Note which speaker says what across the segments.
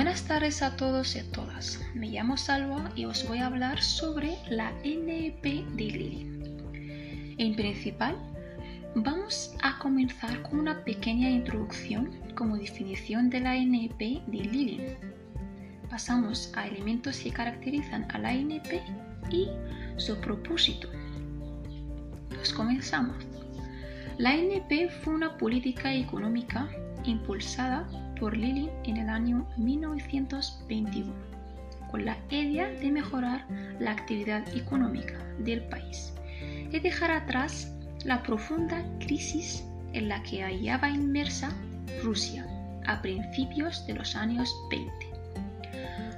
Speaker 1: Buenas tardes a todos y a todas. Me llamo Salva y os voy a hablar sobre la NEP de Lili. En principal, vamos a comenzar con una pequeña introducción como definición de la NEP de Lili. Pasamos a elementos que caracterizan a la NEP y su propósito. Pues comenzamos. La NEP fue una política económica impulsada por Lilin en el año 1921, con la idea de mejorar la actividad económica del país y dejar atrás la profunda crisis en la que hallaba inmersa Rusia a principios de los años 20.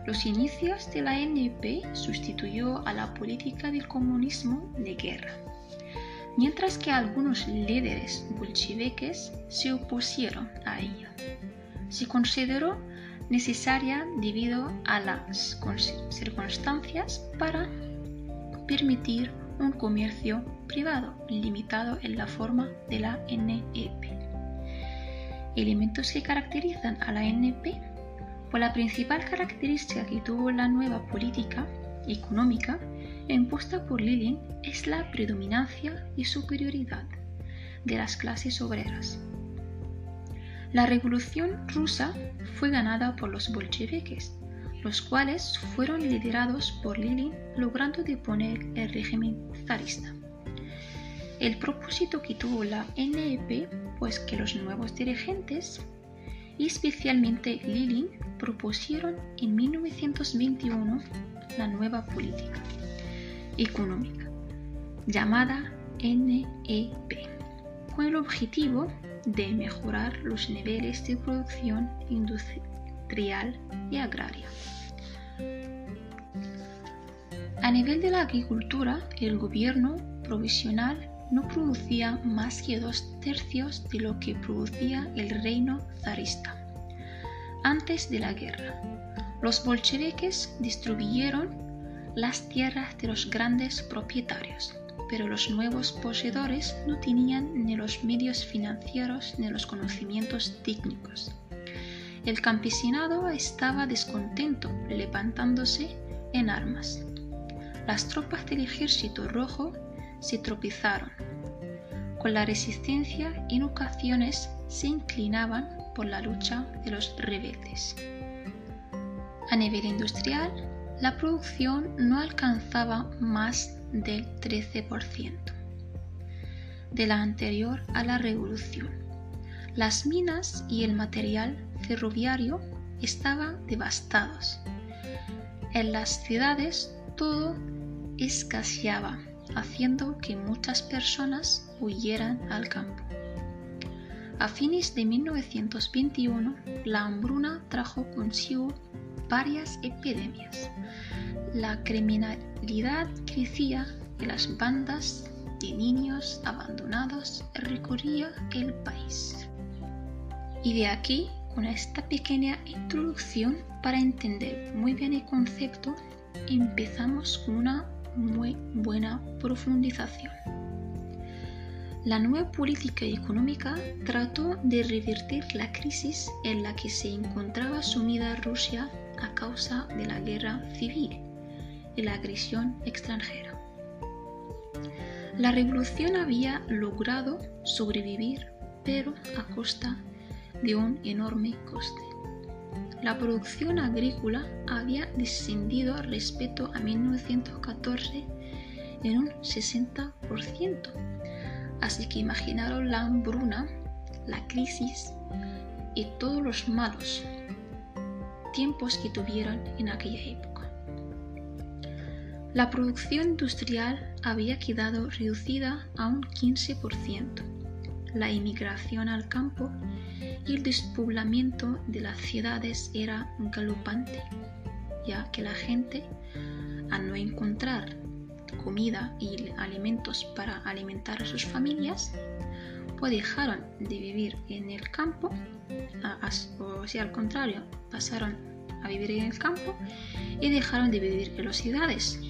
Speaker 1: Los inicios de la NEP sustituyó a la política del comunismo de guerra mientras que algunos líderes bolcheviques se opusieron a ella. Se consideró necesaria debido a las circunstancias para permitir un comercio privado limitado en la forma de la NEP. Elementos que caracterizan a la NEP, pues la principal característica que tuvo la nueva política económica impuesta por Lenin es la predominancia y superioridad de las clases obreras. La revolución rusa fue ganada por los bolcheviques, los cuales fueron liderados por Lenin logrando deponer el régimen zarista. El propósito que tuvo la NEP, pues que los nuevos dirigentes, y especialmente Lenin, propusieron en 1921 la nueva política económica, llamada NEP, con el objetivo de mejorar los niveles de producción industrial y agraria. A nivel de la agricultura, el gobierno provisional no producía más que dos tercios de lo que producía el reino zarista. Antes de la guerra, los bolcheviques distribuyeron las tierras de los grandes propietarios, pero los nuevos poseedores no tenían ni los medios financieros ni los conocimientos técnicos. El campesinado estaba descontento, levantándose en armas. Las tropas del ejército rojo se tropezaron. Con la resistencia en ocasiones se inclinaban por la lucha de los rebeldes. A nivel industrial, la producción no alcanzaba más del 13% de la anterior a la revolución. Las minas y el material ferroviario estaban devastados. En las ciudades todo escaseaba, haciendo que muchas personas huyeran al campo. A fines de 1921, la hambruna trajo consigo varias epidemias. La criminalidad crecía y las bandas de niños abandonados recorrían el país. Y de aquí, con esta pequeña introducción para entender muy bien el concepto, empezamos con una muy buena profundización. La nueva política económica trató de revertir la crisis en la que se encontraba sumida Rusia a causa de la guerra civil y la agresión extranjera. La revolución había logrado sobrevivir, pero a costa de un enorme coste. La producción agrícola había descendido respecto a 1914 en un 60%. Así que imaginaron la hambruna, la crisis y todos los malos tiempos que tuvieron en aquella época. La producción industrial había quedado reducida a un 15%. La inmigración al campo y el despoblamiento de las ciudades era galopante, ya que la gente, al no encontrar comida y alimentos para alimentar a sus familias, pues dejaron de vivir en el campo, o sea, al contrario, pasaron a vivir en el campo y dejaron de vivir en las ciudades,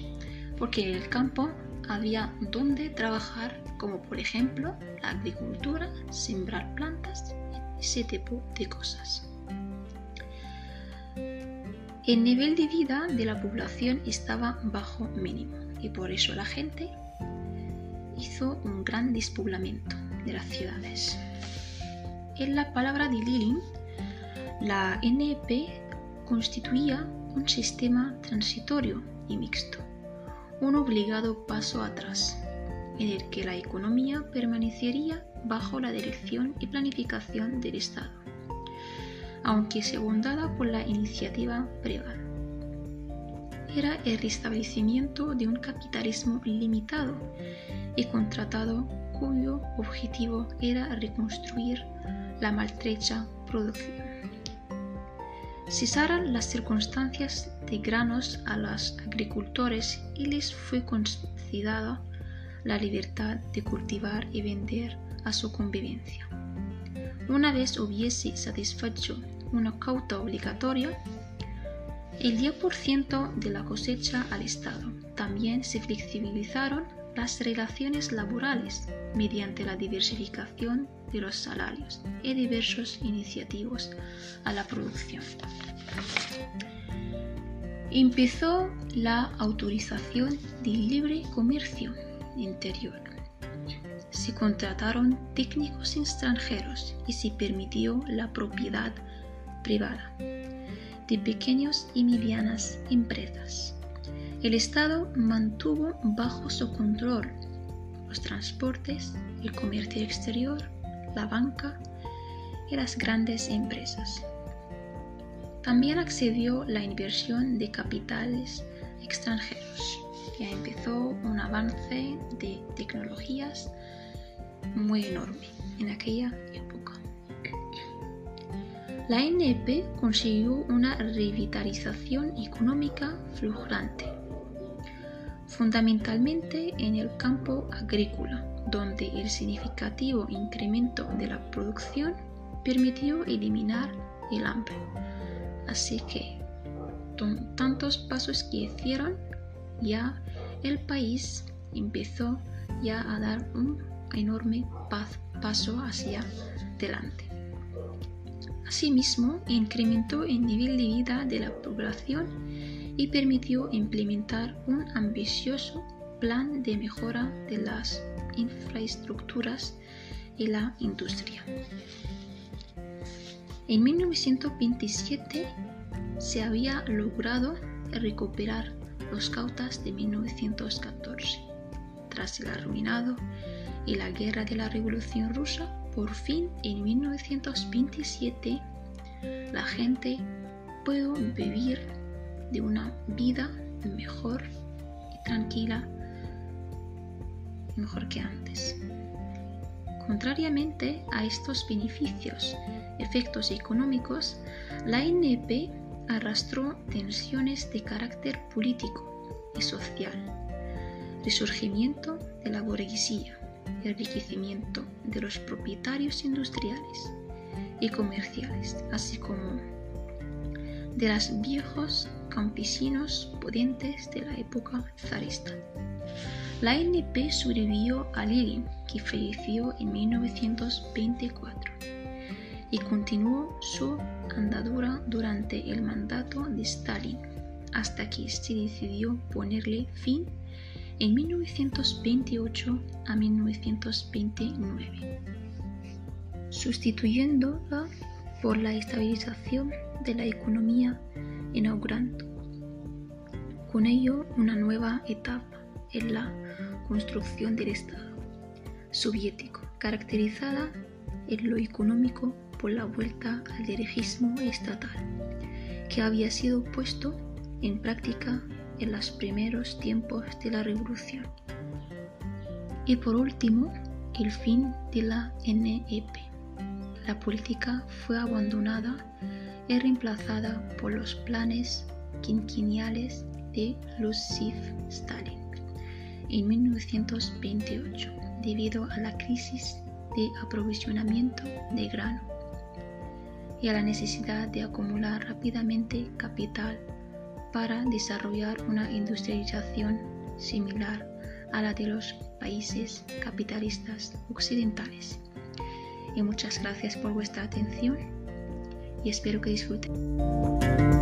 Speaker 1: porque en el campo había donde trabajar, como por ejemplo la agricultura, sembrar plantas, ese tipo de cosas. el nivel de vida de la población estaba bajo mínimo y por eso la gente hizo un gran despoblamiento de las ciudades. En la palabra de Lilin, la NEP constituía un sistema transitorio y mixto, un obligado paso atrás, en el que la economía permanecería bajo la dirección y planificación del Estado, aunque secundada por la iniciativa privada. Era el restablecimiento de un capitalismo limitado y contratado cuyo objetivo era reconstruir la maltrecha producción. Cesaron las circunstancias de granos a los agricultores y les fue concedida la libertad de cultivar y vender a su convivencia. Una vez hubiese satisfecho una cauta obligatoria, el 10% de la cosecha al Estado. También se flexibilizaron las relaciones laborales mediante la diversificación de los salarios y diversos iniciativos a la producción. Empezó la autorización del libre comercio interior. Se contrataron técnicos extranjeros y se permitió la propiedad privada de pequeñas y medianas empresas. El Estado mantuvo bajo su control los transportes, el comercio exterior, la banca y las grandes empresas. También accedió la inversión de capitales extranjeros. Ya empezó un avance de tecnologías muy enorme en aquella época. La NEP consiguió una revitalización económica fluctuante, fundamentalmente en el campo agrícola, donde el significativo incremento de la producción permitió eliminar el hambre. Así que, tantos pasos que hicieron, ya el país empezó ya a dar un enorme paso hacia adelante. Asimismo, incrementó el nivel de vida de la población y permitió implementar un ambicioso plan de mejora de las infraestructuras y la industria. En 1927 se había logrado recuperar los cautas de 1914. Tras el arruinado y la guerra de la Revolución Rusa, por fin en 1927 la gente pudo vivir de una vida mejor y tranquila mejor que antes. Contrariamente a estos beneficios, efectos económicos, la NEP arrastró tensiones de carácter político y social, resurgimiento de la burguesía, enriquecimiento de los propietarios industriales y comerciales, así como de los viejos campesinos pudientes de la época zarista. La NP sobrevivió a Lenin, que falleció en 1924, y continuó su andadura durante el mandato de Stalin, hasta que se decidió ponerle fin en 1928 a 1929, sustituyéndola por la estabilización de la economía inaugurando con ello una nueva etapa en la construcción del Estado soviético, caracterizada en lo económico por la vuelta al dirigismo estatal, que había sido puesto en práctica en los primeros tiempos de la revolución. Y por último, el fin de la NEP. La política fue abandonada y reemplazada por los planes quinquenniales de Lucifer Stalin en 1928 debido a la crisis de aprovisionamiento de grano y a la necesidad de acumular rápidamente capital para desarrollar una industrialización similar a la de los países capitalistas occidentales. Y muchas gracias por vuestra atención y espero que disfruten.